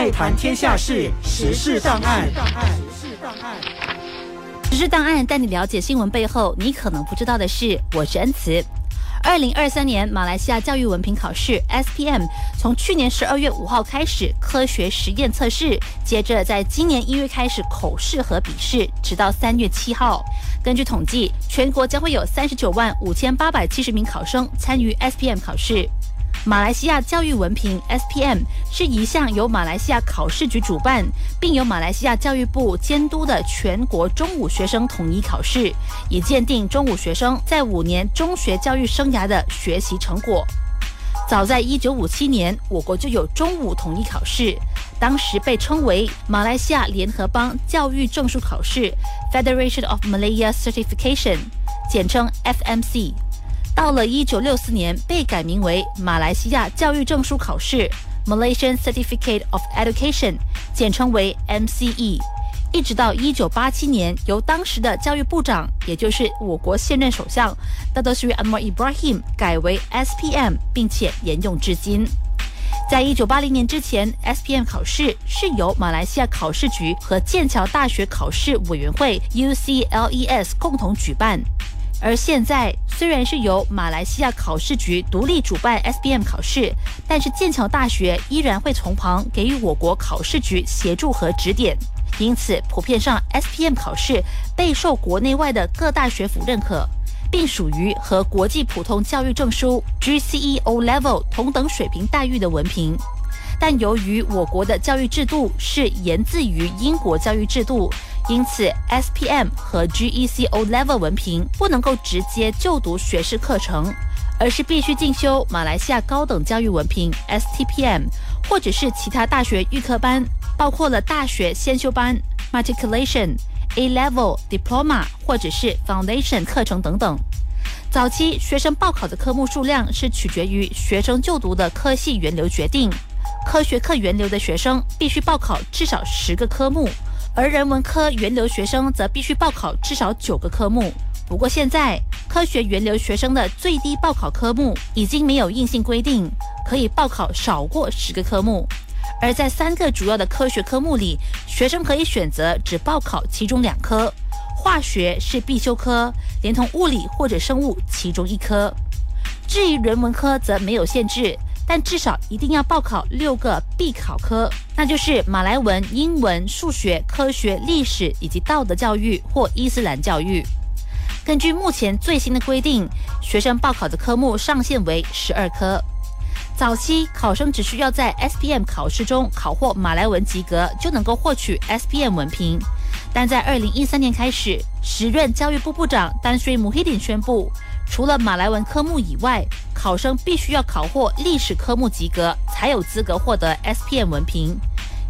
爱谈天下事，时事档案。时事档案带你了解新闻背后你可能不知道的事。我是恩慈。二零二三年马来西亚教育文凭考试 （SPM） 从去年十二月五号开始科学实验测试，接着在今年一月开始口试和笔试，直到三月七号。根据统计，全国将会有三十九万五千八百七十名考生参与 SPM 考试。马来西亚教育文凭 （SPM） 是一项由马来西亚考试局主办，并由马来西亚教育部监督的全国中五学生统一考试，以鉴定中五学生在五年中学教育生涯的学习成果。早在1957年，我国就有中五统一考试，当时被称为马来西亚联合邦教育证书考试 （Federation of Malaya Certification），简称 FMC。到了一九六四年，被改名为马来西亚教育证书考试 （Malaysian Certificate of Education），简称为 MCE。一直到一九八七年，由当时的教育部长，也就是我国现任首相 Dato Sri Anwar Ibrahim 改为 SPM，并且沿用至今。在一九八零年之前，SPM 考试是由马来西亚考试局和剑桥大学考试委员会 （UCLES） 共同举办。而现在，虽然是由马来西亚考试局独立主办 SBM 考试，但是剑桥大学依然会从旁给予我国考试局协助和指点。因此，普遍上 SPM 考试备受国内外的各大学府认可，并属于和国际普通教育证书 GCEO Level 同等水平待遇的文凭。但由于我国的教育制度是源自于英国教育制度。因此，SPM 和 GECO Level 文凭不能够直接就读学士课程，而是必须进修马来西亚高等教育文凭 STPM，或者是其他大学预科班，包括了大学先修班 Matriculation、A Level Diploma 或者是 Foundation 课程等等。早期学生报考的科目数量是取决于学生就读的科系源流决定，科学课源流的学生必须报考至少十个科目。而人文科源流学生则必须报考至少九个科目。不过现在，科学源流学生的最低报考科目已经没有硬性规定，可以报考少过十个科目。而在三个主要的科学科目里，学生可以选择只报考其中两科，化学是必修科，连同物理或者生物其中一科。至于人文科，则没有限制。但至少一定要报考六个必考科，那就是马来文、英文、数学、科学、历史以及道德教育或伊斯兰教育。根据目前最新的规定，学生报考的科目上限为十二科。早期考生只需要在 SPM 考试中考获马来文及格，就能够获取 SPM 文凭。但在二零一三年开始，时任教育部部长丹瑞姆希丁宣布。除了马来文科目以外，考生必须要考获历史科目及格，才有资格获得 SPM 文凭。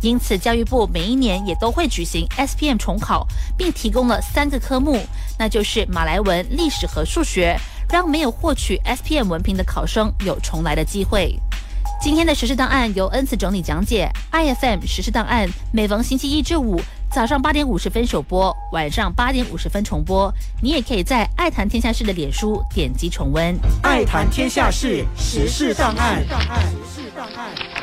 因此，教育部每一年也都会举行 SPM 重考，并提供了三个科目，那就是马来文、历史和数学，让没有获取 SPM 文凭的考生有重来的机会。今天的实事档案由恩慈整理讲解，IFM 实事档案每逢星期一至五。早上八点五十分首播，晚上八点五十分重播。你也可以在爱谈天下事的脸书点击重温。爱谈天下事，时事档案。时事档案。